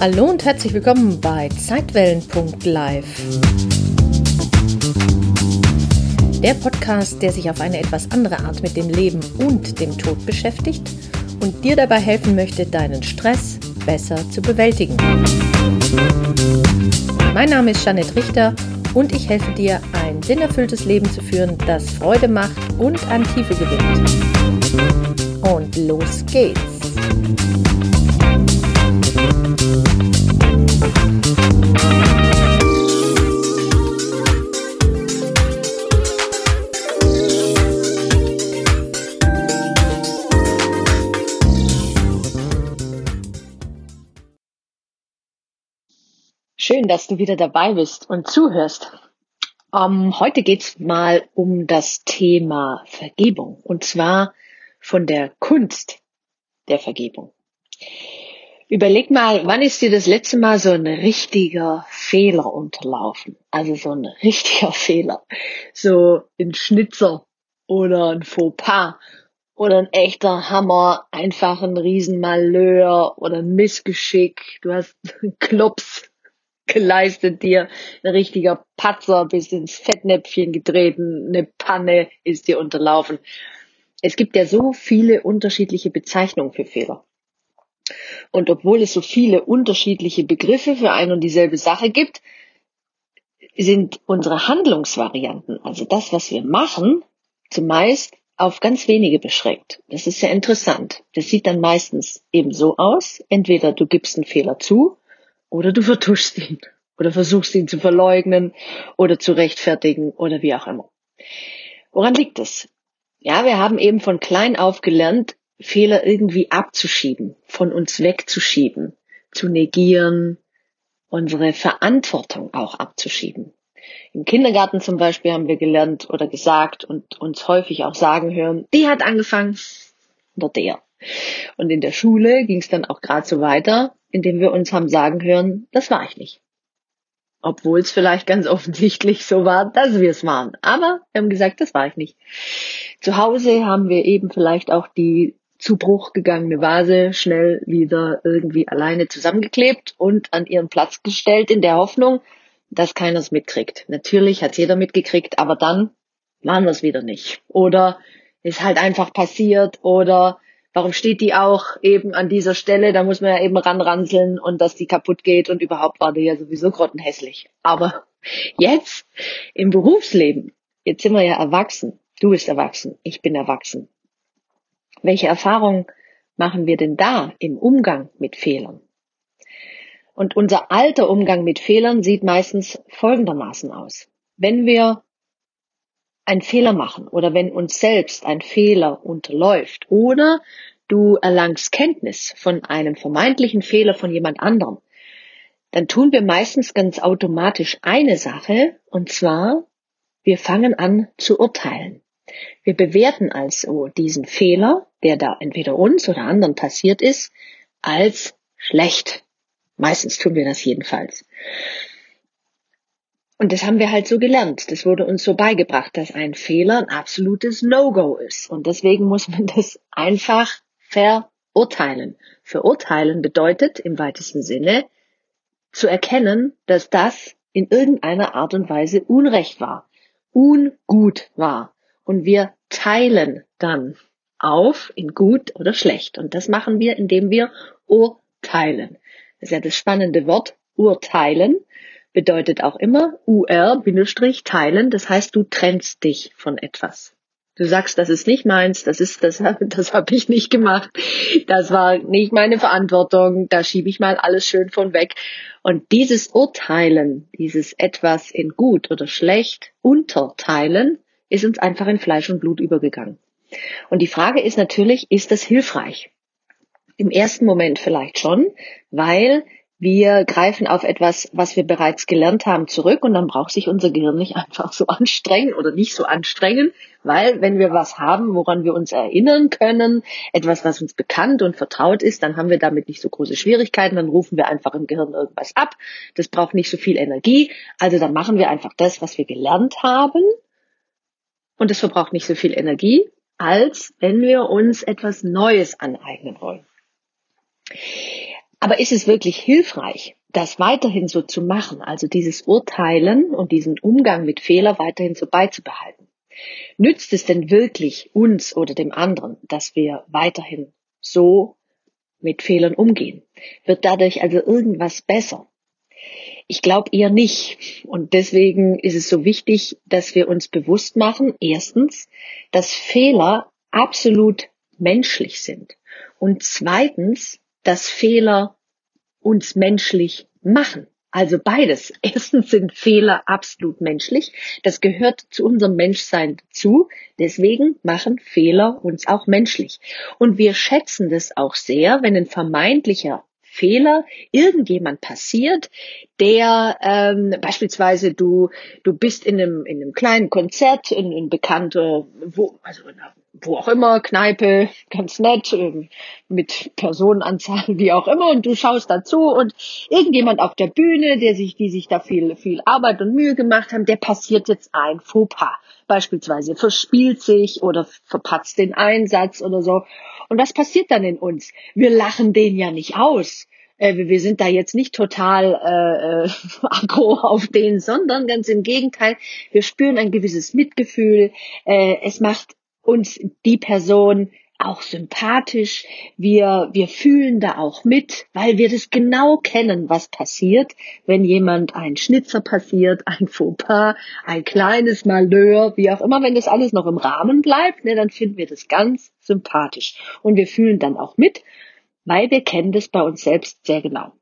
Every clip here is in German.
Hallo und herzlich willkommen bei Zeitwellen.live. Der Podcast, der sich auf eine etwas andere Art mit dem Leben und dem Tod beschäftigt und dir dabei helfen möchte, deinen Stress besser zu bewältigen. Mein Name ist Janet Richter und ich helfe dir, ein sinnerfülltes Leben zu führen, das Freude macht und an Tiefe gewinnt. Und los geht's! Dass du wieder dabei bist und zuhörst. Um, ähm, heute geht's mal um das Thema Vergebung und zwar von der Kunst der Vergebung. Überleg mal, wann ist dir das letzte Mal so ein richtiger Fehler unterlaufen? Also so ein richtiger Fehler. So ein Schnitzer oder ein Fauxpas oder ein echter Hammer, einfach ein Riesenmalheur oder ein Missgeschick. Du hast einen Klops geleistet dir, ein richtiger Patzer, bist ins Fettnäpfchen getreten, eine Panne ist dir unterlaufen. Es gibt ja so viele unterschiedliche Bezeichnungen für Fehler. Und obwohl es so viele unterschiedliche Begriffe für ein und dieselbe Sache gibt, sind unsere Handlungsvarianten, also das, was wir machen, zumeist auf ganz wenige beschränkt. Das ist sehr interessant. Das sieht dann meistens eben so aus. Entweder du gibst einen Fehler zu oder du vertuschst ihn oder versuchst ihn zu verleugnen oder zu rechtfertigen oder wie auch immer. Woran liegt es? Ja, wir haben eben von klein auf gelernt, Fehler irgendwie abzuschieben, von uns wegzuschieben, zu negieren, unsere Verantwortung auch abzuschieben. Im Kindergarten zum Beispiel haben wir gelernt oder gesagt und uns häufig auch sagen hören, die hat angefangen oder der. Und in der Schule ging es dann auch gerade so weiter, indem wir uns haben sagen hören, das war ich nicht. Obwohl es vielleicht ganz offensichtlich so war, dass wir es waren. Aber wir haben gesagt, das war ich nicht. Zu Hause haben wir eben vielleicht auch die zu Bruch gegangene Vase schnell wieder irgendwie alleine zusammengeklebt und an ihren Platz gestellt in der Hoffnung, dass keiner es mitkriegt. Natürlich hat jeder mitgekriegt, aber dann waren wir es wieder nicht. Oder ist halt einfach passiert oder warum steht die auch eben an dieser Stelle? Da muss man ja eben ranranseln und dass die kaputt geht und überhaupt war die ja sowieso grottenhässlich. Aber jetzt im Berufsleben, jetzt sind wir ja erwachsen. Du bist erwachsen, ich bin erwachsen. Welche Erfahrungen machen wir denn da im Umgang mit Fehlern? Und unser alter Umgang mit Fehlern sieht meistens folgendermaßen aus. Wenn wir einen Fehler machen oder wenn uns selbst ein Fehler unterläuft oder du erlangst Kenntnis von einem vermeintlichen Fehler von jemand anderem, dann tun wir meistens ganz automatisch eine Sache und zwar wir fangen an zu urteilen. Wir bewerten also diesen Fehler, der da entweder uns oder anderen passiert ist, als schlecht. Meistens tun wir das jedenfalls. Und das haben wir halt so gelernt. Das wurde uns so beigebracht, dass ein Fehler ein absolutes No-Go ist. Und deswegen muss man das einfach verurteilen. Verurteilen bedeutet im weitesten Sinne zu erkennen, dass das in irgendeiner Art und Weise Unrecht war, ungut war. Und wir teilen dann auf in gut oder schlecht. Und das machen wir, indem wir urteilen. Das ist ja das spannende Wort, urteilen bedeutet auch immer UR Bindestrich teilen. Das heißt, du trennst dich von etwas. Du sagst, das ist nicht meins, das ist, das, das habe ich nicht gemacht, das war nicht meine Verantwortung, da schiebe ich mal alles schön von weg. Und dieses Urteilen, dieses etwas in gut oder schlecht unterteilen, ist uns einfach in Fleisch und Blut übergegangen. Und die Frage ist natürlich, ist das hilfreich? Im ersten Moment vielleicht schon, weil wir greifen auf etwas, was wir bereits gelernt haben, zurück und dann braucht sich unser Gehirn nicht einfach so anstrengen oder nicht so anstrengen, weil wenn wir was haben, woran wir uns erinnern können, etwas, was uns bekannt und vertraut ist, dann haben wir damit nicht so große Schwierigkeiten, dann rufen wir einfach im Gehirn irgendwas ab. Das braucht nicht so viel Energie, also dann machen wir einfach das, was wir gelernt haben und es verbraucht nicht so viel Energie, als wenn wir uns etwas Neues aneignen wollen. Aber ist es wirklich hilfreich, das weiterhin so zu machen, also dieses Urteilen und diesen Umgang mit Fehler weiterhin so beizubehalten? Nützt es denn wirklich uns oder dem anderen, dass wir weiterhin so mit Fehlern umgehen? Wird dadurch also irgendwas besser? Ich glaube eher nicht. Und deswegen ist es so wichtig, dass wir uns bewusst machen, erstens, dass Fehler absolut menschlich sind. Und zweitens, dass Fehler uns menschlich machen. Also beides. Erstens sind Fehler absolut menschlich. Das gehört zu unserem Menschsein dazu. Deswegen machen Fehler uns auch menschlich. Und wir schätzen das auch sehr, wenn ein vermeintlicher Fehler irgendjemand passiert, der ähm, beispielsweise du du bist in einem in einem kleinen Konzert in einem bekannter wo also wo auch immer Kneipe ganz nett ähm, mit Personenanzahl wie auch immer und du schaust dazu und irgendjemand auf der Bühne, der sich die sich da viel viel Arbeit und Mühe gemacht haben, der passiert jetzt ein Fauxpas beispielsweise verspielt sich oder verpatzt den Einsatz oder so und was passiert dann in uns? Wir lachen den ja nicht aus. Äh, wir sind da jetzt nicht total äh, äh, aggro auf den, sondern ganz im Gegenteil, wir spüren ein gewisses Mitgefühl. Äh, es macht uns die Person auch sympathisch. Wir, wir fühlen da auch mit, weil wir das genau kennen, was passiert, wenn jemand ein Schnitzer passiert, ein Fauxpas, ein kleines Malheur, wie auch immer, wenn das alles noch im Rahmen bleibt, ne, dann finden wir das ganz sympathisch. Und wir fühlen dann auch mit, weil wir kennen das bei uns selbst sehr genau.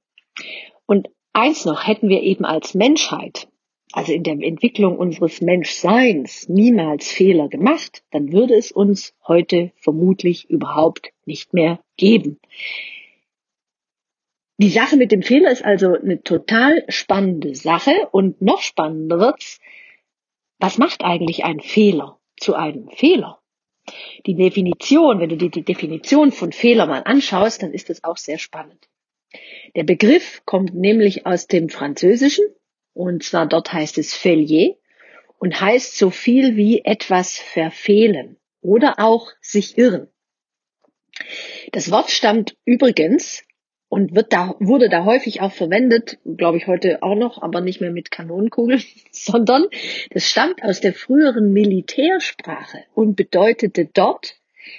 Und eins noch hätten wir eben als Menschheit also in der Entwicklung unseres Menschseins niemals Fehler gemacht, dann würde es uns heute vermutlich überhaupt nicht mehr geben. Die Sache mit dem Fehler ist also eine total spannende Sache und noch spannender wird's, was macht eigentlich ein Fehler zu einem Fehler? Die Definition, wenn du dir die Definition von Fehler mal anschaust, dann ist das auch sehr spannend. Der Begriff kommt nämlich aus dem Französischen und zwar dort heißt es Faillier und heißt so viel wie etwas verfehlen oder auch sich irren. Das Wort stammt übrigens und wird da, wurde da häufig auch verwendet, glaube ich heute auch noch, aber nicht mehr mit Kanonenkugeln, sondern das stammt aus der früheren Militärsprache und bedeutete dort,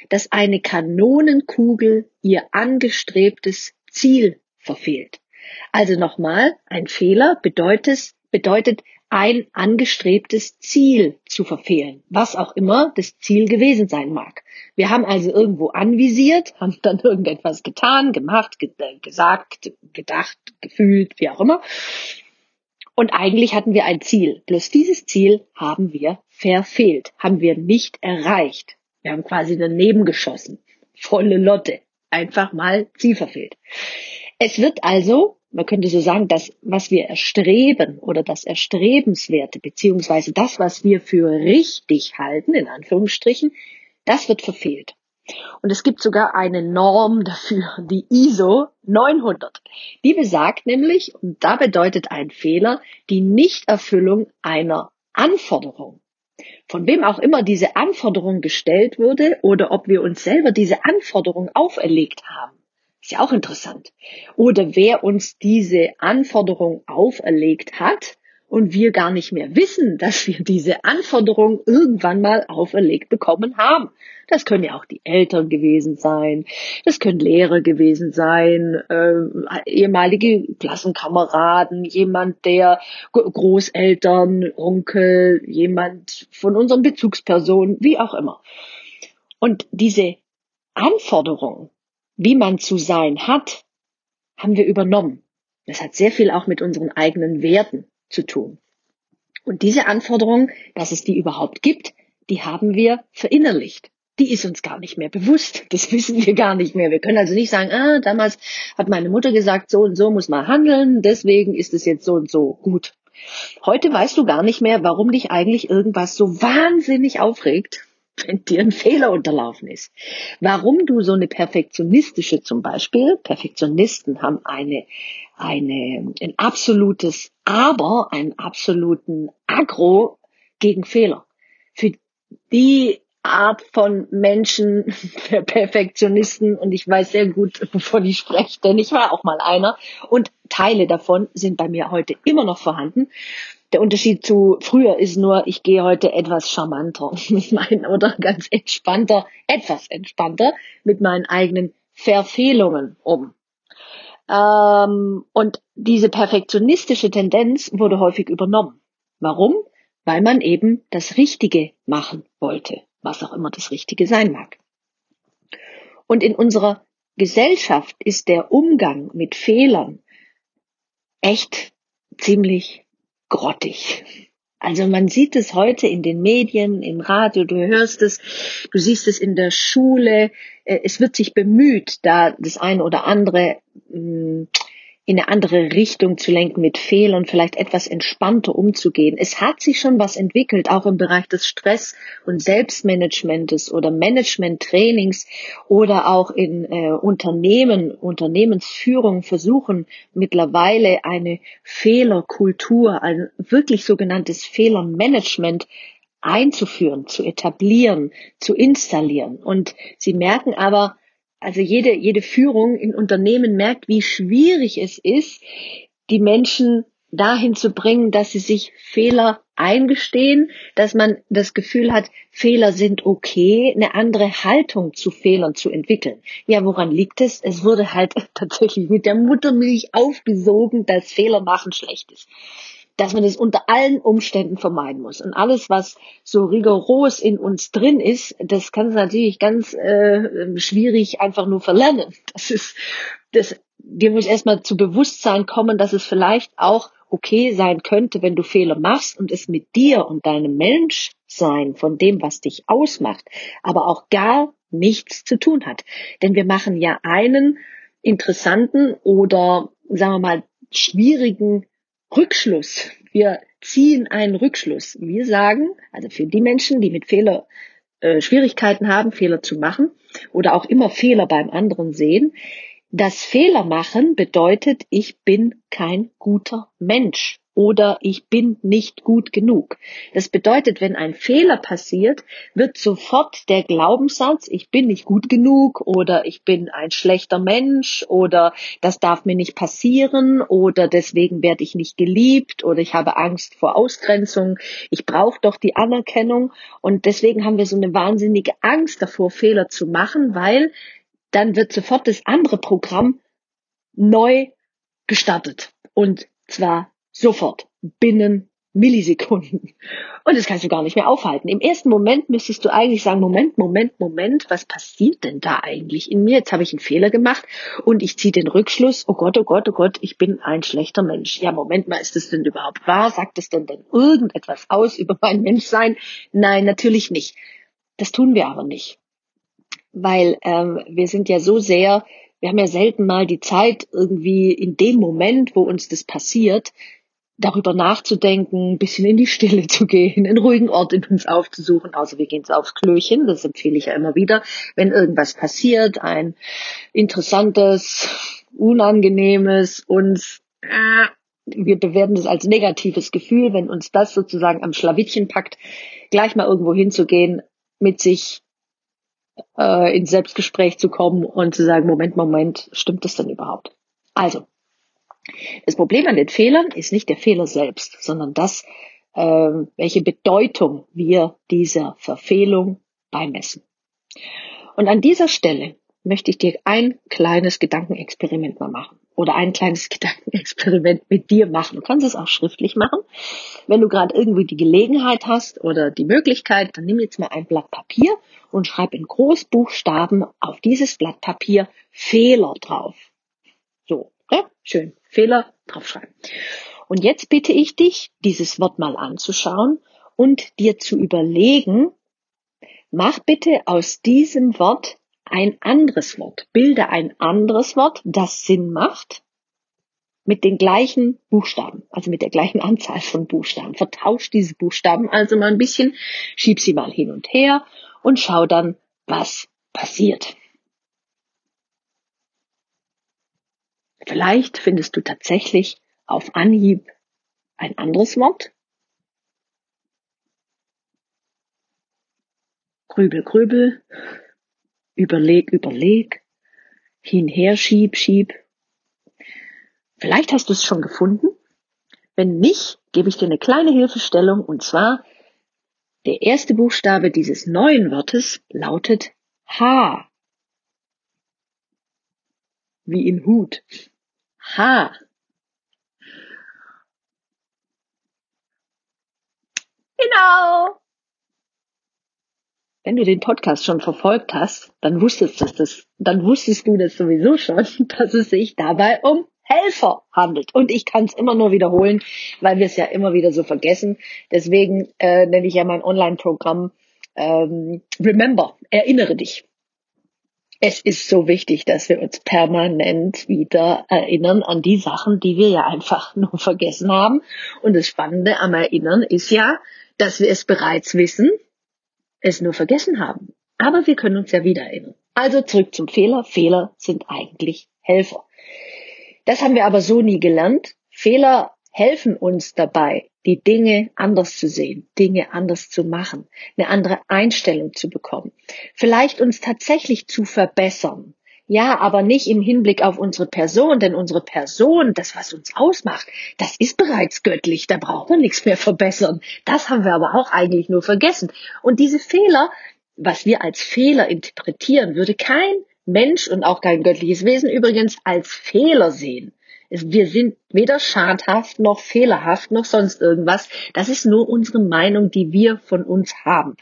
dass eine Kanonenkugel ihr angestrebtes Ziel verfehlt. Also nochmal, ein Fehler bedeutet, bedeutet ein angestrebtes Ziel zu verfehlen, was auch immer das Ziel gewesen sein mag. Wir haben also irgendwo anvisiert, haben dann irgendetwas getan, gemacht, ge äh, gesagt, gedacht, gefühlt, wie auch immer. Und eigentlich hatten wir ein Ziel. Bloß dieses Ziel haben wir verfehlt, haben wir nicht erreicht. Wir haben quasi daneben geschossen. Volle Lotte. Einfach mal Ziel verfehlt. Es wird also man könnte so sagen, das, was wir erstreben oder das Erstrebenswerte, beziehungsweise das, was wir für richtig halten, in Anführungsstrichen, das wird verfehlt. Und es gibt sogar eine Norm dafür, die ISO 900. Die besagt nämlich, und da bedeutet ein Fehler, die Nichterfüllung einer Anforderung. Von wem auch immer diese Anforderung gestellt wurde oder ob wir uns selber diese Anforderung auferlegt haben. Ist ja auch interessant. Oder wer uns diese Anforderung auferlegt hat und wir gar nicht mehr wissen, dass wir diese Anforderung irgendwann mal auferlegt bekommen haben. Das können ja auch die Eltern gewesen sein, das können Lehrer gewesen sein, äh, ehemalige Klassenkameraden, jemand der Großeltern, Onkel, jemand von unseren Bezugspersonen, wie auch immer. Und diese Anforderung, wie man zu sein hat, haben wir übernommen. Das hat sehr viel auch mit unseren eigenen Werten zu tun. Und diese Anforderung, dass es die überhaupt gibt, die haben wir verinnerlicht. Die ist uns gar nicht mehr bewusst. Das wissen wir gar nicht mehr. Wir können also nicht sagen, ah, damals hat meine Mutter gesagt, so und so muss man handeln, deswegen ist es jetzt so und so gut. Heute weißt du gar nicht mehr, warum dich eigentlich irgendwas so wahnsinnig aufregt wenn dir ein Fehler unterlaufen ist. Warum du so eine perfektionistische zum Beispiel, Perfektionisten haben eine, eine, ein absolutes Aber, einen absoluten Agro gegen Fehler. Für die Art von Menschen, der Perfektionisten, und ich weiß sehr gut, wovon ich spreche, denn ich war auch mal einer, und Teile davon sind bei mir heute immer noch vorhanden. Der Unterschied zu früher ist nur, ich gehe heute etwas charmanter mit meinen, oder ganz entspannter, etwas entspannter mit meinen eigenen Verfehlungen um. Ähm, und diese perfektionistische Tendenz wurde häufig übernommen. Warum? Weil man eben das Richtige machen wollte was auch immer das Richtige sein mag. Und in unserer Gesellschaft ist der Umgang mit Fehlern echt ziemlich grottig. Also man sieht es heute in den Medien, im Radio, du hörst es, du siehst es in der Schule. Äh, es wird sich bemüht, da das eine oder andere mm, in eine andere Richtung zu lenken, mit Fehlern vielleicht etwas entspannter umzugehen. Es hat sich schon was entwickelt, auch im Bereich des Stress- und Selbstmanagementes oder Managementtrainings oder auch in äh, Unternehmen, Unternehmensführung versuchen mittlerweile eine Fehlerkultur, ein wirklich sogenanntes Fehlermanagement einzuführen, zu etablieren, zu installieren. Und sie merken aber, also jede, jede Führung in Unternehmen merkt, wie schwierig es ist, die Menschen dahin zu bringen, dass sie sich Fehler eingestehen, dass man das Gefühl hat, Fehler sind okay, eine andere Haltung zu Fehlern zu entwickeln. Ja, woran liegt es? Es wurde halt tatsächlich mit der Muttermilch aufgesogen, dass Fehler machen schlecht ist dass man das unter allen Umständen vermeiden muss. Und alles, was so rigoros in uns drin ist, das kann es natürlich ganz äh, schwierig einfach nur verlernen. Das ist, das, dir muss erstmal zu Bewusstsein kommen, dass es vielleicht auch okay sein könnte, wenn du Fehler machst und es mit dir und deinem Menschsein, von dem, was dich ausmacht, aber auch gar nichts zu tun hat. Denn wir machen ja einen interessanten oder, sagen wir mal, schwierigen Rückschluss. Wir ziehen einen Rückschluss. Wir sagen, also für die Menschen, die mit Fehler äh, Schwierigkeiten haben, Fehler zu machen oder auch immer Fehler beim anderen sehen, das Fehler machen bedeutet, ich bin kein guter Mensch oder ich bin nicht gut genug. Das bedeutet, wenn ein Fehler passiert, wird sofort der Glaubenssatz, ich bin nicht gut genug oder ich bin ein schlechter Mensch oder das darf mir nicht passieren oder deswegen werde ich nicht geliebt oder ich habe Angst vor Ausgrenzung, ich brauche doch die Anerkennung. Und deswegen haben wir so eine wahnsinnige Angst davor, Fehler zu machen, weil dann wird sofort das andere Programm neu gestartet. Und zwar Sofort. Binnen Millisekunden. Und das kannst du gar nicht mehr aufhalten. Im ersten Moment müsstest du eigentlich sagen, Moment, Moment, Moment, was passiert denn da eigentlich in mir? Jetzt habe ich einen Fehler gemacht und ich ziehe den Rückschluss, oh Gott, oh Gott, oh Gott, ich bin ein schlechter Mensch. Ja, Moment mal, ist das denn überhaupt wahr? Sagt es denn denn irgendetwas aus über mein Menschsein? Nein, natürlich nicht. Das tun wir aber nicht. Weil ähm, wir sind ja so sehr, wir haben ja selten mal die Zeit, irgendwie in dem Moment, wo uns das passiert, darüber nachzudenken, ein bisschen in die Stille zu gehen, einen ruhigen Ort in uns aufzusuchen, außer wir gehen aufs Klöchen, das empfehle ich ja immer wieder, wenn irgendwas passiert, ein interessantes, unangenehmes, uns, äh, wir bewerten das als negatives Gefühl, wenn uns das sozusagen am Schlawittchen packt, gleich mal irgendwo hinzugehen, mit sich äh, ins Selbstgespräch zu kommen und zu sagen, Moment, Moment, stimmt das denn überhaupt? Also, das Problem an den Fehlern ist nicht der Fehler selbst, sondern das, äh, welche Bedeutung wir dieser Verfehlung beimessen. Und an dieser Stelle möchte ich dir ein kleines Gedankenexperiment mal machen oder ein kleines Gedankenexperiment mit dir machen. Du kannst es auch schriftlich machen. Wenn du gerade irgendwie die Gelegenheit hast oder die Möglichkeit, dann nimm jetzt mal ein Blatt Papier und schreib in Großbuchstaben auf dieses Blatt Papier Fehler drauf. So, ja, schön. Fehler draufschreiben. Und jetzt bitte ich dich, dieses Wort mal anzuschauen und dir zu überlegen, mach bitte aus diesem Wort ein anderes Wort. Bilde ein anderes Wort, das Sinn macht, mit den gleichen Buchstaben, also mit der gleichen Anzahl von Buchstaben. Vertausch diese Buchstaben also mal ein bisschen, schieb sie mal hin und her und schau dann, was passiert. Vielleicht findest du tatsächlich auf Anhieb ein anderes Wort. grübel, grübel, überleg, überleg, hinher, schieb, schieb. Vielleicht hast du es schon gefunden. Wenn nicht, gebe ich dir eine kleine Hilfestellung und zwar der erste Buchstabe dieses neuen Wortes lautet H. Wie in Hut. H. Genau. Wenn du den Podcast schon verfolgt hast, dann wusstest du das, dann wusstest du das sowieso schon, dass es sich dabei um Helfer handelt. Und ich kann es immer nur wiederholen, weil wir es ja immer wieder so vergessen. Deswegen äh, nenne ich ja mein Online-Programm ähm, Remember, erinnere dich. Es ist so wichtig, dass wir uns permanent wieder erinnern an die Sachen, die wir ja einfach nur vergessen haben. Und das Spannende am Erinnern ist ja, dass wir es bereits wissen, es nur vergessen haben. Aber wir können uns ja wieder erinnern. Also zurück zum Fehler. Fehler sind eigentlich Helfer. Das haben wir aber so nie gelernt. Fehler helfen uns dabei, die Dinge anders zu sehen, Dinge anders zu machen, eine andere Einstellung zu bekommen, vielleicht uns tatsächlich zu verbessern. Ja, aber nicht im Hinblick auf unsere Person, denn unsere Person, das, was uns ausmacht, das ist bereits göttlich, da braucht man nichts mehr verbessern. Das haben wir aber auch eigentlich nur vergessen. Und diese Fehler, was wir als Fehler interpretieren, würde kein Mensch und auch kein göttliches Wesen übrigens als Fehler sehen. Wir sind weder schadhaft noch fehlerhaft noch sonst irgendwas. Das ist nur unsere Meinung, die wir von uns haben.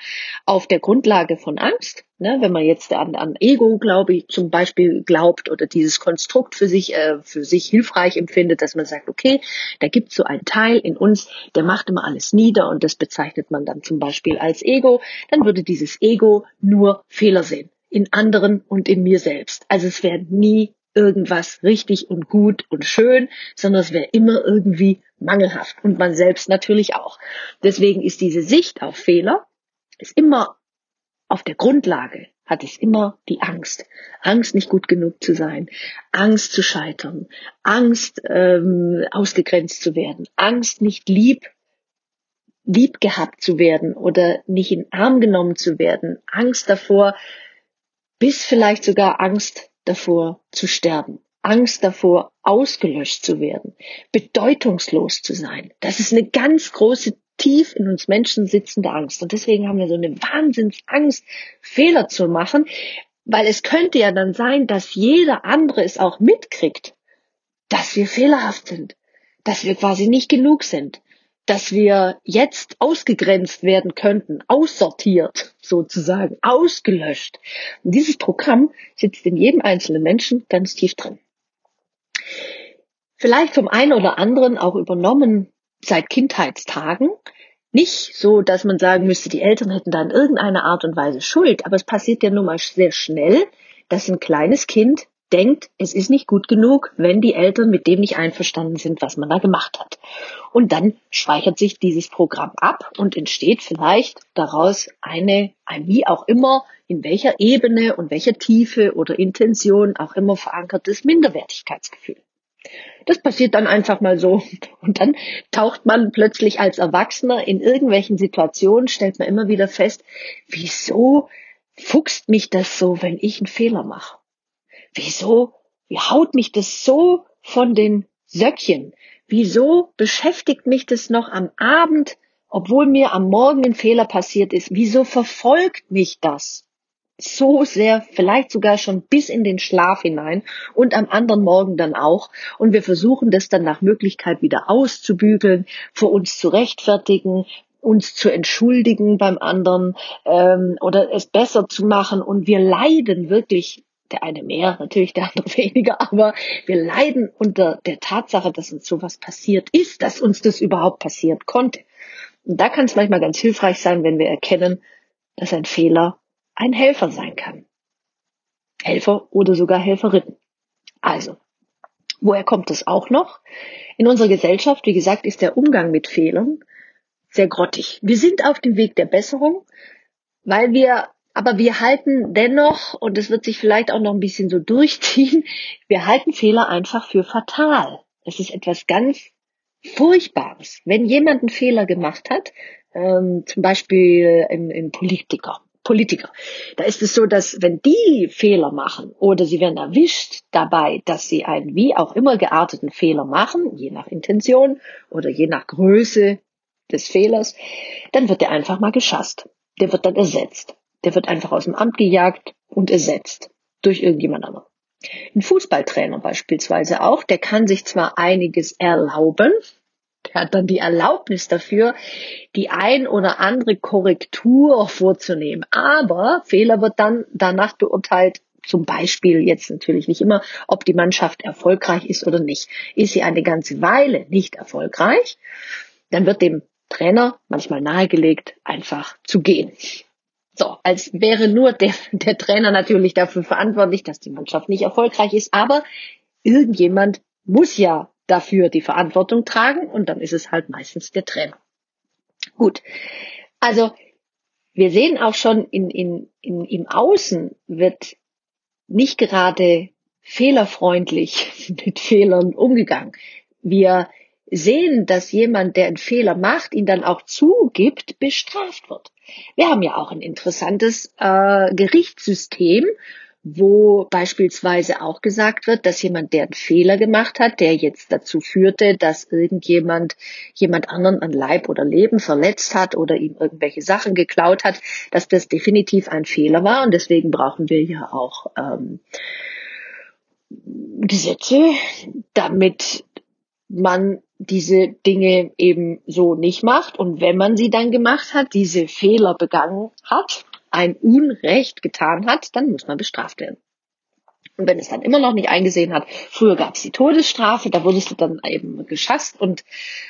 Auf der Grundlage von Angst, ne, wenn man jetzt an, an Ego, glaube ich, zum Beispiel glaubt oder dieses Konstrukt für sich, äh, für sich hilfreich empfindet, dass man sagt, okay, da gibt es so einen Teil in uns, der macht immer alles nieder und das bezeichnet man dann zum Beispiel als Ego, dann würde dieses Ego nur Fehler sehen in anderen und in mir selbst. Also es wäre nie irgendwas richtig und gut und schön, sondern es wäre immer irgendwie mangelhaft. Und man selbst natürlich auch. Deswegen ist diese Sicht auf Fehler, ist immer auf der Grundlage hat es immer die Angst. Angst, nicht gut genug zu sein, Angst zu scheitern, Angst, ähm, ausgegrenzt zu werden, Angst, nicht lieb, lieb gehabt zu werden oder nicht in Arm genommen zu werden, Angst davor, bis vielleicht sogar Angst davor zu sterben, Angst davor ausgelöscht zu werden, bedeutungslos zu sein. Das ist eine ganz große tief in uns Menschen sitzende Angst. Und deswegen haben wir so eine Wahnsinnsangst, Fehler zu machen, weil es könnte ja dann sein, dass jeder andere es auch mitkriegt, dass wir fehlerhaft sind, dass wir quasi nicht genug sind, dass wir jetzt ausgegrenzt werden könnten, aussortiert sozusagen, ausgelöscht. Und dieses Programm sitzt in jedem einzelnen Menschen ganz tief drin. Vielleicht vom einen oder anderen auch übernommen seit Kindheitstagen. Nicht so, dass man sagen müsste, die Eltern hätten da in irgendeiner Art und Weise Schuld, aber es passiert ja nun mal sehr schnell, dass ein kleines Kind denkt, es ist nicht gut genug, wenn die Eltern mit dem nicht einverstanden sind, was man da gemacht hat. Und dann speichert sich dieses Programm ab und entsteht vielleicht daraus eine, ein wie auch immer, in welcher Ebene und welcher Tiefe oder Intention auch immer verankertes Minderwertigkeitsgefühl. Das passiert dann einfach mal so. Und dann taucht man plötzlich als Erwachsener in irgendwelchen Situationen, stellt man immer wieder fest, wieso fuchst mich das so, wenn ich einen Fehler mache? Wieso, wie haut mich das so von den Söckchen? Wieso beschäftigt mich das noch am Abend, obwohl mir am Morgen ein Fehler passiert ist? Wieso verfolgt mich das? so sehr, vielleicht sogar schon bis in den Schlaf hinein und am anderen Morgen dann auch. Und wir versuchen das dann nach Möglichkeit wieder auszubügeln, vor uns zu rechtfertigen, uns zu entschuldigen beim anderen ähm, oder es besser zu machen. Und wir leiden wirklich der eine mehr, natürlich der andere weniger, aber wir leiden unter der Tatsache, dass uns sowas passiert ist, dass uns das überhaupt passieren konnte. Und da kann es manchmal ganz hilfreich sein, wenn wir erkennen, dass ein Fehler ein Helfer sein kann. Helfer oder sogar Helferin. Also, woher kommt es auch noch? In unserer Gesellschaft, wie gesagt, ist der Umgang mit Fehlern sehr grottig. Wir sind auf dem Weg der Besserung, weil wir aber wir halten dennoch, und es wird sich vielleicht auch noch ein bisschen so durchziehen, wir halten Fehler einfach für fatal. Es ist etwas ganz Furchtbares. Wenn jemand einen Fehler gemacht hat, ähm, zum Beispiel ein, ein Politiker, Politiker. Da ist es so, dass wenn die Fehler machen oder sie werden erwischt dabei, dass sie einen wie auch immer gearteten Fehler machen, je nach Intention oder je nach Größe des Fehlers, dann wird der einfach mal geschasst. Der wird dann ersetzt. Der wird einfach aus dem Amt gejagt und ersetzt durch irgendjemand anderen. Ein Fußballtrainer beispielsweise auch, der kann sich zwar einiges erlauben, der hat dann die Erlaubnis dafür, die ein oder andere Korrektur vorzunehmen. Aber Fehler wird dann danach beurteilt, zum Beispiel jetzt natürlich nicht immer, ob die Mannschaft erfolgreich ist oder nicht. Ist sie eine ganze Weile nicht erfolgreich, dann wird dem Trainer manchmal nahegelegt, einfach zu gehen. So, als wäre nur der, der Trainer natürlich dafür verantwortlich, dass die Mannschaft nicht erfolgreich ist, aber irgendjemand muss ja dafür die Verantwortung tragen und dann ist es halt meistens der Trainer. Gut. Also wir sehen auch schon in, in, in, im Außen wird nicht gerade fehlerfreundlich mit Fehlern umgegangen. Wir sehen, dass jemand, der einen Fehler macht, ihn dann auch zugibt, bestraft wird. Wir haben ja auch ein interessantes äh, Gerichtssystem, wo beispielsweise auch gesagt wird, dass jemand, der einen Fehler gemacht hat, der jetzt dazu führte, dass irgendjemand jemand anderen an Leib oder Leben verletzt hat oder ihm irgendwelche Sachen geklaut hat, dass das definitiv ein Fehler war. Und deswegen brauchen wir ja auch ähm, Gesetze, damit man diese Dinge eben so nicht macht und wenn man sie dann gemacht hat, diese Fehler begangen hat, ein Unrecht getan hat, dann muss man bestraft werden. Und wenn es dann immer noch nicht eingesehen hat, früher gab es die Todesstrafe, da wurdest du dann eben geschasst und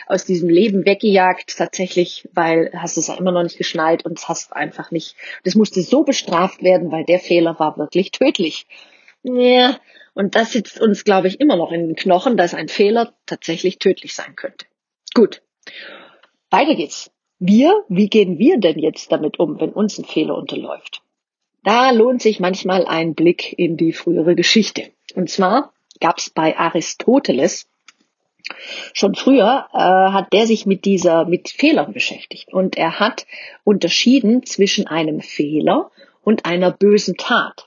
aus diesem Leben weggejagt, tatsächlich, weil hast es ja immer noch nicht geschnallt und es hast einfach nicht, das musste so bestraft werden, weil der Fehler war wirklich tödlich. Ja, und das sitzt uns, glaube ich, immer noch in den Knochen, dass ein Fehler tatsächlich tödlich sein könnte. Gut. Weiter geht's. Wir, wie gehen wir denn jetzt damit um, wenn uns ein Fehler unterläuft? Da lohnt sich manchmal ein Blick in die frühere Geschichte. Und zwar gab es bei Aristoteles schon früher äh, hat der sich mit dieser mit Fehlern beschäftigt und er hat unterschieden zwischen einem Fehler und einer bösen Tat.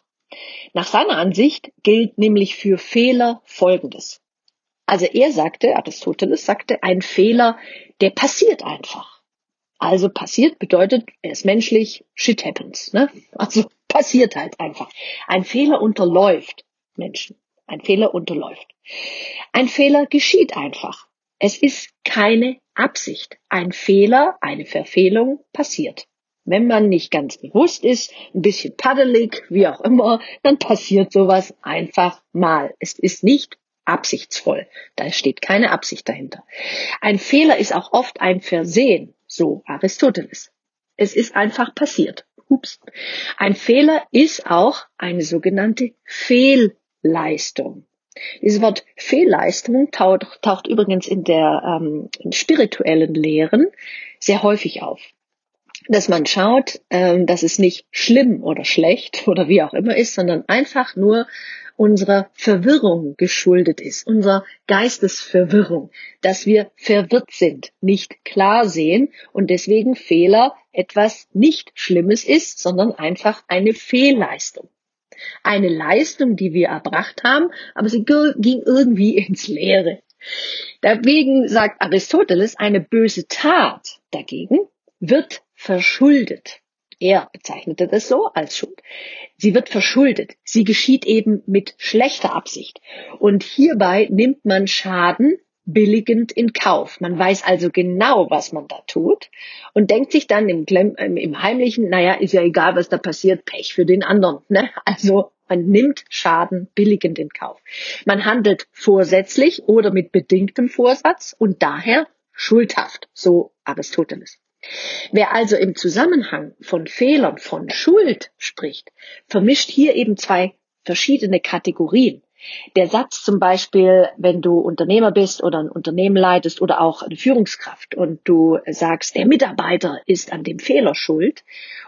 Nach seiner Ansicht gilt nämlich für Fehler Folgendes. Also er sagte, Aristoteles sagte, ein Fehler, der passiert einfach. Also passiert bedeutet, er ist menschlich, shit happens. Ne? Also passiert halt einfach. Ein Fehler unterläuft Menschen. Ein Fehler unterläuft. Ein Fehler geschieht einfach. Es ist keine Absicht. Ein Fehler, eine Verfehlung passiert. Wenn man nicht ganz bewusst ist, ein bisschen paddelig, wie auch immer, dann passiert sowas einfach mal. Es ist nicht absichtsvoll. Da steht keine Absicht dahinter. Ein Fehler ist auch oft ein Versehen. So Aristoteles. Es ist einfach passiert. Ups. Ein Fehler ist auch eine sogenannte Fehlleistung. Dieses Wort Fehlleistung taucht, taucht übrigens in der ähm, spirituellen Lehren sehr häufig auf. Dass man schaut, ähm, dass es nicht schlimm oder schlecht oder wie auch immer ist, sondern einfach nur unserer Verwirrung geschuldet ist, unserer Geistesverwirrung, dass wir verwirrt sind, nicht klar sehen und deswegen Fehler etwas nicht Schlimmes ist, sondern einfach eine Fehlleistung. Eine Leistung, die wir erbracht haben, aber sie ging irgendwie ins Leere. Dagegen sagt Aristoteles, eine böse Tat dagegen wird verschuldet. Er bezeichnete das so als Schuld. Sie wird verschuldet. Sie geschieht eben mit schlechter Absicht. Und hierbei nimmt man Schaden billigend in Kauf. Man weiß also genau, was man da tut und denkt sich dann im, im Heimlichen, naja, ist ja egal, was da passiert, Pech für den anderen. Ne? Also man nimmt Schaden billigend in Kauf. Man handelt vorsätzlich oder mit bedingtem Vorsatz und daher schuldhaft, so Aristoteles. Wer also im Zusammenhang von Fehlern, von Schuld spricht, vermischt hier eben zwei verschiedene Kategorien. Der Satz zum Beispiel, wenn du Unternehmer bist oder ein Unternehmen leitest oder auch eine Führungskraft und du sagst, der Mitarbeiter ist an dem Fehler schuld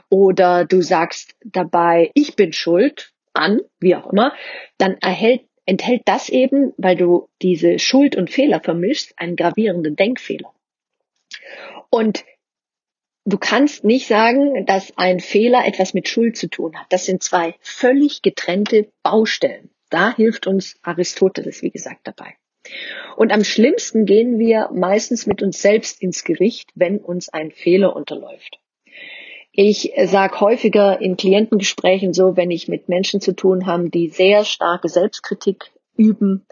oder du sagst dabei, ich bin schuld an, wie auch immer, dann erhält, enthält das eben, weil du diese Schuld und Fehler vermischst, einen gravierenden Denkfehler. Und du kannst nicht sagen, dass ein Fehler etwas mit Schuld zu tun hat. Das sind zwei völlig getrennte Baustellen. Da hilft uns Aristoteles, wie gesagt, dabei. Und am schlimmsten gehen wir meistens mit uns selbst ins Gericht, wenn uns ein Fehler unterläuft. Ich sage häufiger in Klientengesprächen so, wenn ich mit Menschen zu tun habe, die sehr starke Selbstkritik üben,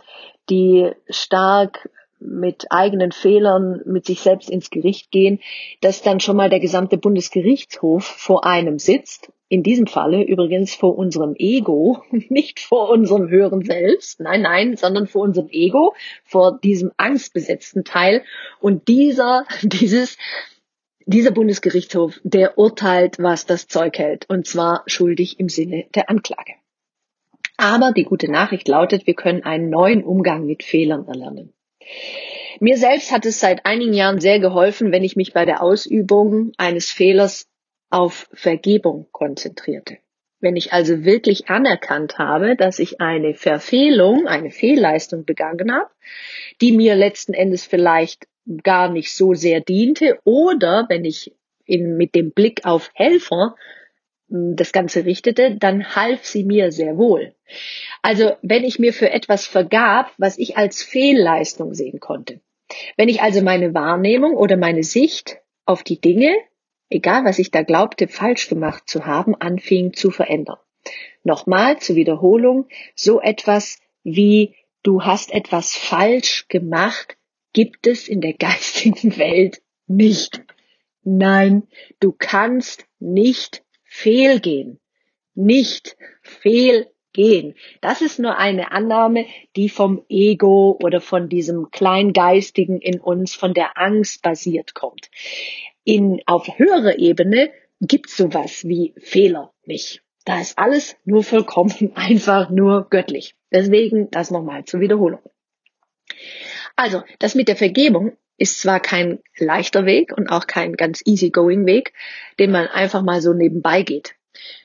die stark mit eigenen Fehlern mit sich selbst ins Gericht gehen, dass dann schon mal der gesamte Bundesgerichtshof vor einem sitzt. In diesem Falle übrigens vor unserem Ego, nicht vor unserem höheren Selbst, nein, nein, sondern vor unserem Ego, vor diesem angstbesetzten Teil. Und dieser, dieses, dieser Bundesgerichtshof, der urteilt, was das Zeug hält, und zwar schuldig im Sinne der Anklage. Aber die gute Nachricht lautet, wir können einen neuen Umgang mit Fehlern erlernen. Mir selbst hat es seit einigen Jahren sehr geholfen, wenn ich mich bei der Ausübung eines Fehlers auf Vergebung konzentrierte. Wenn ich also wirklich anerkannt habe, dass ich eine Verfehlung, eine Fehlleistung begangen habe, die mir letzten Endes vielleicht gar nicht so sehr diente, oder wenn ich in, mit dem Blick auf Helfer das Ganze richtete, dann half sie mir sehr wohl. Also wenn ich mir für etwas vergab, was ich als Fehlleistung sehen konnte. Wenn ich also meine Wahrnehmung oder meine Sicht auf die Dinge, egal was ich da glaubte, falsch gemacht zu haben, anfing zu verändern. Nochmal zur Wiederholung, so etwas wie du hast etwas falsch gemacht, gibt es in der geistigen Welt nicht. Nein, du kannst nicht fehlgehen. Nicht fehlgehen. Das ist nur eine Annahme, die vom Ego oder von diesem Kleingeistigen in uns, von der Angst basiert kommt. In, auf höherer Ebene gibt sowas wie Fehler nicht. Da ist alles nur vollkommen, einfach nur göttlich. Deswegen das nochmal zur Wiederholung. Also, das mit der Vergebung ist zwar kein leichter Weg und auch kein ganz easygoing Weg, den man einfach mal so nebenbei geht,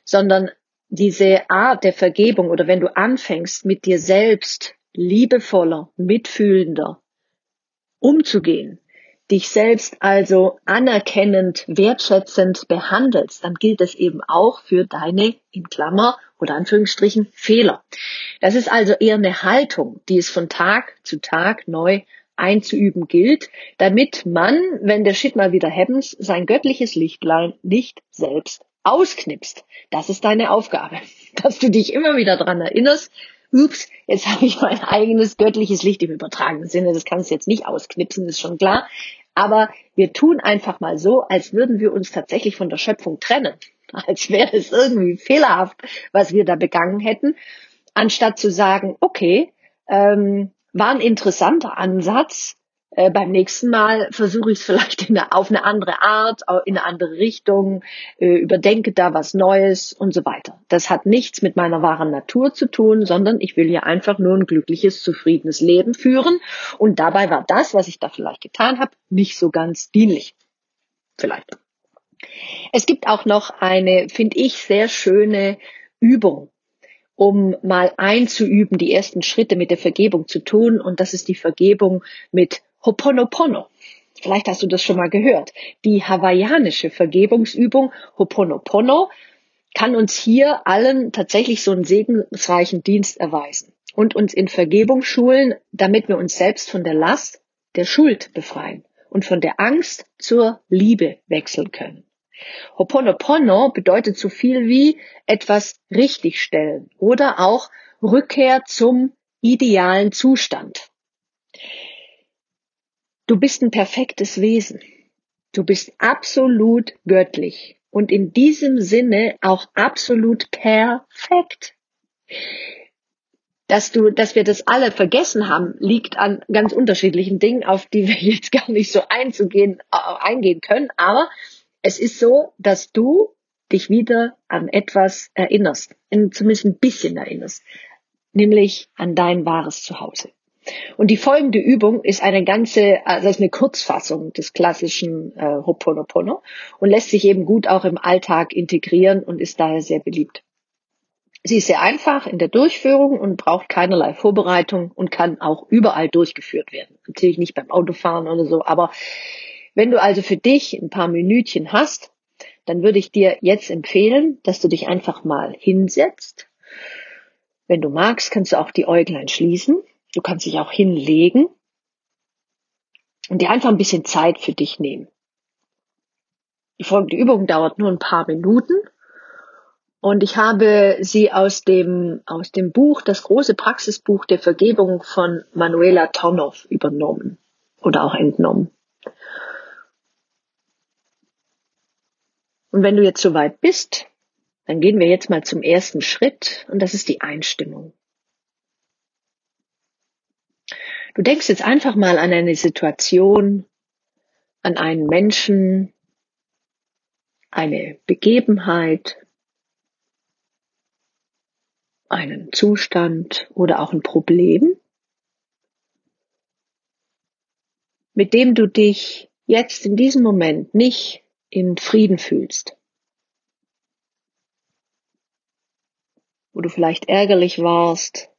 sondern diese Art der Vergebung oder wenn du anfängst mit dir selbst liebevoller, mitfühlender umzugehen, dich selbst also anerkennend, wertschätzend behandelst, dann gilt das eben auch für deine, in Klammer oder Anführungsstrichen, Fehler. Das ist also eher eine Haltung, die es von Tag zu Tag neu einzuüben gilt, damit man, wenn der Shit mal wieder happens, sein göttliches Lichtlein nicht selbst ausknipst. Das ist deine Aufgabe, dass du dich immer wieder dran erinnerst, ups, jetzt habe ich mein eigenes göttliches Licht im übertragenen Sinne, das kannst du jetzt nicht ausknipsen, ist schon klar. Aber wir tun einfach mal so, als würden wir uns tatsächlich von der Schöpfung trennen, als wäre es irgendwie fehlerhaft, was wir da begangen hätten, anstatt zu sagen, okay, ähm, war ein interessanter Ansatz. Äh, beim nächsten Mal versuche ich es vielleicht eine, auf eine andere Art, in eine andere Richtung, äh, überdenke da was Neues und so weiter. Das hat nichts mit meiner wahren Natur zu tun, sondern ich will hier einfach nur ein glückliches, zufriedenes Leben führen. Und dabei war das, was ich da vielleicht getan habe, nicht so ganz dienlich. Vielleicht. Es gibt auch noch eine, finde ich, sehr schöne Übung, um mal einzuüben, die ersten Schritte mit der Vergebung zu tun. Und das ist die Vergebung mit Hoponopono. Vielleicht hast du das schon mal gehört. Die hawaiianische Vergebungsübung Hoponopono kann uns hier allen tatsächlich so einen segensreichen Dienst erweisen und uns in Vergebung schulen, damit wir uns selbst von der Last der Schuld befreien und von der Angst zur Liebe wechseln können. Ho'oponopono bedeutet so viel wie etwas richtigstellen oder auch Rückkehr zum idealen Zustand. Du bist ein perfektes Wesen. Du bist absolut göttlich und in diesem Sinne auch absolut perfekt. Dass du, dass wir das alle vergessen haben, liegt an ganz unterschiedlichen Dingen, auf die wir jetzt gar nicht so einzugehen, äh, eingehen können. Aber es ist so, dass du dich wieder an etwas erinnerst, zumindest ein bisschen erinnerst, nämlich an dein wahres Zuhause. Und die folgende Übung ist eine ganze, also ist eine Kurzfassung des klassischen äh, Ho'oponopono und lässt sich eben gut auch im Alltag integrieren und ist daher sehr beliebt. Sie ist sehr einfach in der Durchführung und braucht keinerlei Vorbereitung und kann auch überall durchgeführt werden. Natürlich nicht beim Autofahren oder so, aber Wenn du also für dich ein paar Minütchen hast, dann würde ich dir jetzt empfehlen, dass du dich einfach mal hinsetzt. Wenn du magst, kannst du auch die Äuglein schließen. Du kannst dich auch hinlegen und dir einfach ein bisschen Zeit für dich nehmen. Die folgende Übung dauert nur ein paar Minuten und ich habe sie aus dem, aus dem Buch, das große Praxisbuch der Vergebung von Manuela Tornow übernommen oder auch entnommen. Und wenn du jetzt soweit bist, dann gehen wir jetzt mal zum ersten Schritt und das ist die Einstimmung. Du denkst jetzt einfach mal an eine Situation, an einen Menschen, eine Begebenheit, einen Zustand oder auch ein Problem, mit dem du dich jetzt in diesem Moment nicht in Frieden fühlst. Wo du vielleicht ärgerlich warst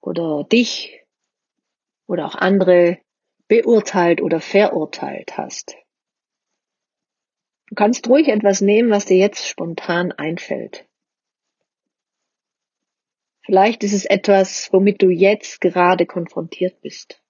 oder dich oder auch andere beurteilt oder verurteilt hast. Du kannst ruhig etwas nehmen, was dir jetzt spontan einfällt. Vielleicht ist es etwas, womit du jetzt gerade konfrontiert bist.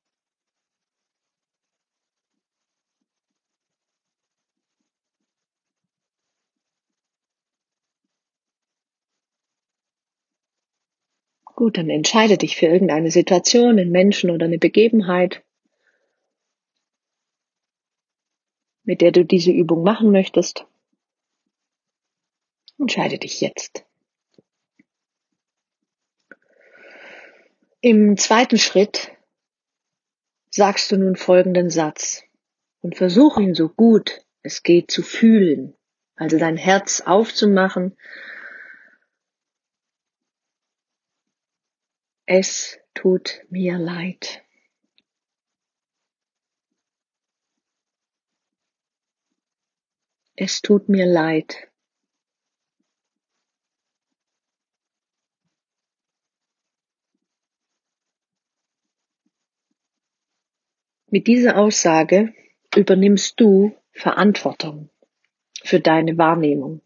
Gut, dann entscheide dich für irgendeine Situation, einen Menschen oder eine Begebenheit, mit der du diese Übung machen möchtest. Entscheide dich jetzt. Im zweiten Schritt sagst du nun folgenden Satz und versuch ihn so gut es geht zu fühlen, also dein Herz aufzumachen Es tut mir leid. Es tut mir leid. Mit dieser Aussage übernimmst du Verantwortung für deine Wahrnehmung.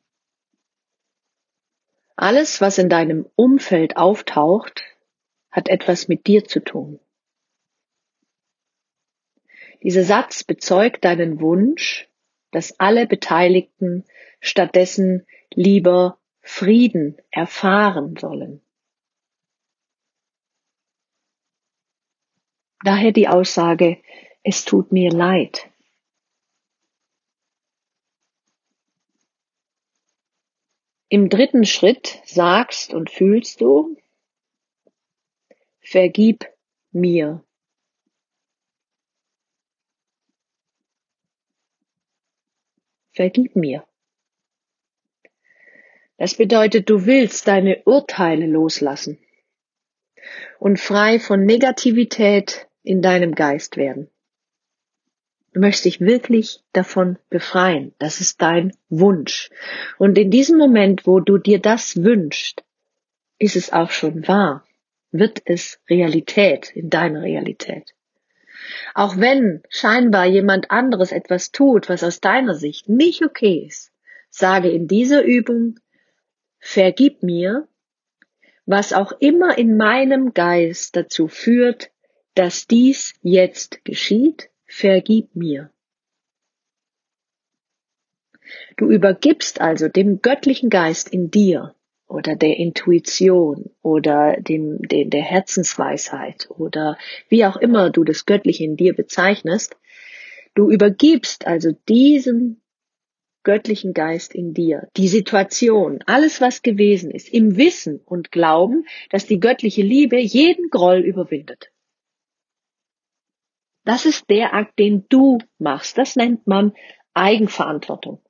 Alles, was in deinem Umfeld auftaucht, hat etwas mit dir zu tun. Dieser Satz bezeugt deinen Wunsch, dass alle Beteiligten stattdessen lieber Frieden erfahren sollen. Daher die Aussage, es tut mir leid. Im dritten Schritt sagst und fühlst du, Vergib mir. Vergib mir. Das bedeutet, du willst deine Urteile loslassen und frei von Negativität in deinem Geist werden. Du möchtest dich wirklich davon befreien. Das ist dein Wunsch. Und in diesem Moment, wo du dir das wünschst, ist es auch schon wahr wird es Realität in deiner Realität. Auch wenn scheinbar jemand anderes etwas tut, was aus deiner Sicht nicht okay ist, sage in dieser Übung, vergib mir, was auch immer in meinem Geist dazu führt, dass dies jetzt geschieht, vergib mir. Du übergibst also dem göttlichen Geist in dir oder der Intuition oder dem, dem, der Herzensweisheit oder wie auch immer du das Göttliche in dir bezeichnest, du übergibst also diesem göttlichen Geist in dir, die Situation, alles was gewesen ist, im Wissen und Glauben, dass die göttliche Liebe jeden Groll überwindet. Das ist der Akt, den du machst. Das nennt man Eigenverantwortung.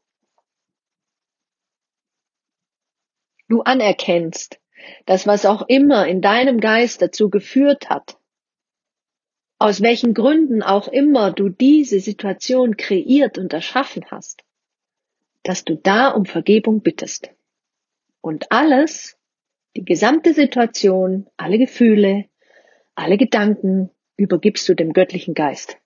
Du anerkennst, dass was auch immer in deinem Geist dazu geführt hat, aus welchen Gründen auch immer du diese Situation kreiert und erschaffen hast, dass du da um Vergebung bittest. Und alles, die gesamte Situation, alle Gefühle, alle Gedanken übergibst du dem göttlichen Geist.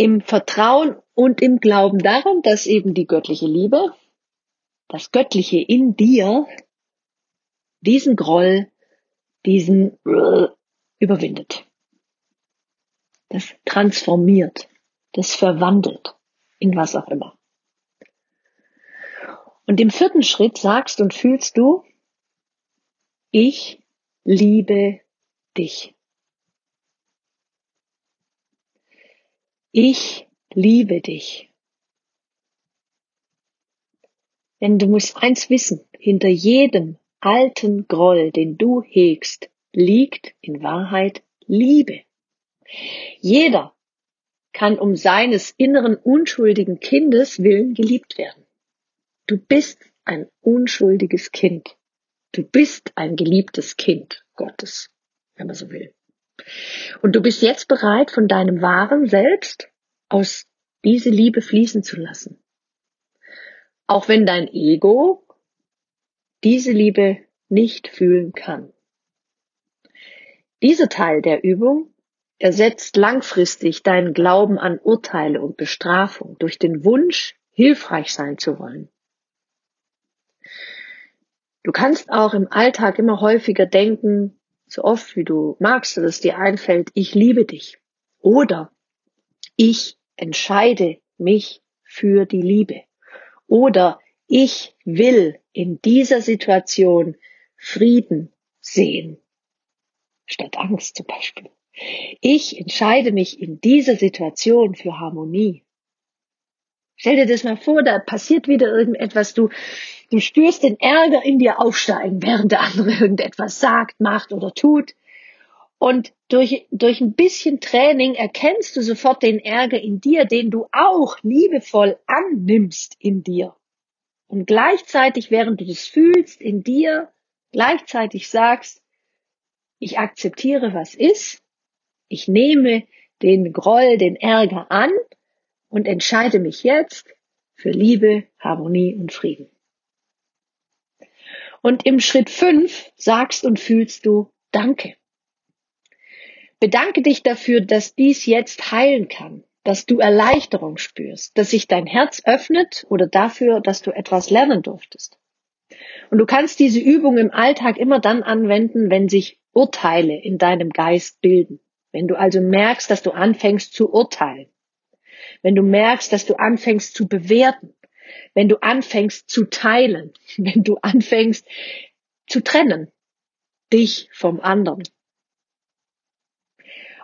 im Vertrauen und im Glauben daran, dass eben die göttliche Liebe, das Göttliche in dir, diesen Groll, diesen überwindet. Das transformiert, das verwandelt in was auch immer. Und im vierten Schritt sagst und fühlst du, ich liebe dich. Ich liebe dich. Denn du musst eins wissen, hinter jedem alten Groll, den du hegst, liegt in Wahrheit Liebe. Jeder kann um seines inneren unschuldigen Kindes willen geliebt werden. Du bist ein unschuldiges Kind. Du bist ein geliebtes Kind Gottes, wenn man so will. Und du bist jetzt bereit, von deinem wahren Selbst aus diese Liebe fließen zu lassen. Auch wenn dein Ego diese Liebe nicht fühlen kann. Dieser Teil der Übung ersetzt langfristig deinen Glauben an Urteile und Bestrafung durch den Wunsch, hilfreich sein zu wollen. Du kannst auch im Alltag immer häufiger denken, so oft wie du magst, dass es dir einfällt, ich liebe dich. Oder ich entscheide mich für die Liebe. Oder ich will in dieser Situation Frieden sehen. Statt Angst zum Beispiel. Ich entscheide mich in dieser Situation für Harmonie. Stell dir das mal vor, da passiert wieder irgendetwas, du, du spürst den Ärger in dir aufsteigen, während der andere irgendetwas sagt, macht oder tut. Und durch, durch ein bisschen Training erkennst du sofort den Ärger in dir, den du auch liebevoll annimmst in dir. Und gleichzeitig, während du das fühlst in dir, gleichzeitig sagst, ich akzeptiere, was ist, ich nehme den Groll, den Ärger an und entscheide mich jetzt für Liebe, Harmonie und Frieden. Und im Schritt fünf sagst und fühlst du Danke. Bedanke dich dafür, dass dies jetzt heilen kann, dass du Erleichterung spürst, dass sich dein Herz öffnet oder dafür, dass du etwas lernen durftest. Und du kannst diese Übung im Alltag immer dann anwenden, wenn sich Urteile in deinem Geist bilden. Wenn du also merkst, dass du anfängst zu urteilen. Wenn du merkst, dass du anfängst zu bewerten. Wenn du anfängst zu teilen. Wenn du anfängst zu trennen. Dich vom anderen.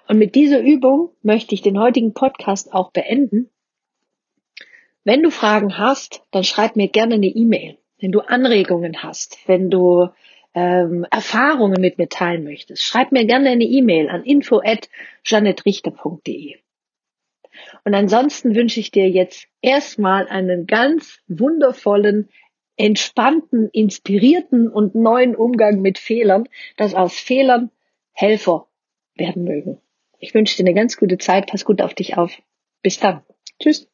Und mit dieser Übung möchte ich den heutigen Podcast auch beenden. Wenn du Fragen hast, dann schreib mir gerne eine E-Mail. Wenn du Anregungen hast, wenn du ähm, Erfahrungen mit mir teilen möchtest, schreib mir gerne eine E-Mail an info@janettrichter.de. Und ansonsten wünsche ich dir jetzt erstmal einen ganz wundervollen, entspannten, inspirierten und neuen Umgang mit Fehlern, dass aus Fehlern Helfer werden mögen. Ich wünsche dir eine ganz gute Zeit. Pass gut auf dich auf. Bis dann. Tschüss.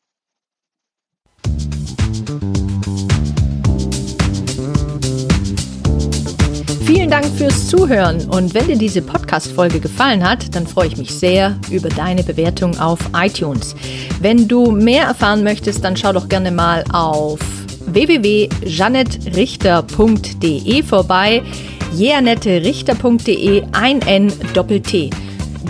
Vielen Dank fürs Zuhören und wenn dir diese Podcast-Folge gefallen hat, dann freue ich mich sehr über deine Bewertung auf iTunes. Wenn du mehr erfahren möchtest, dann schau doch gerne mal auf www.janettrichter.de vorbei. jeanetterichter.de ein N Doppel T.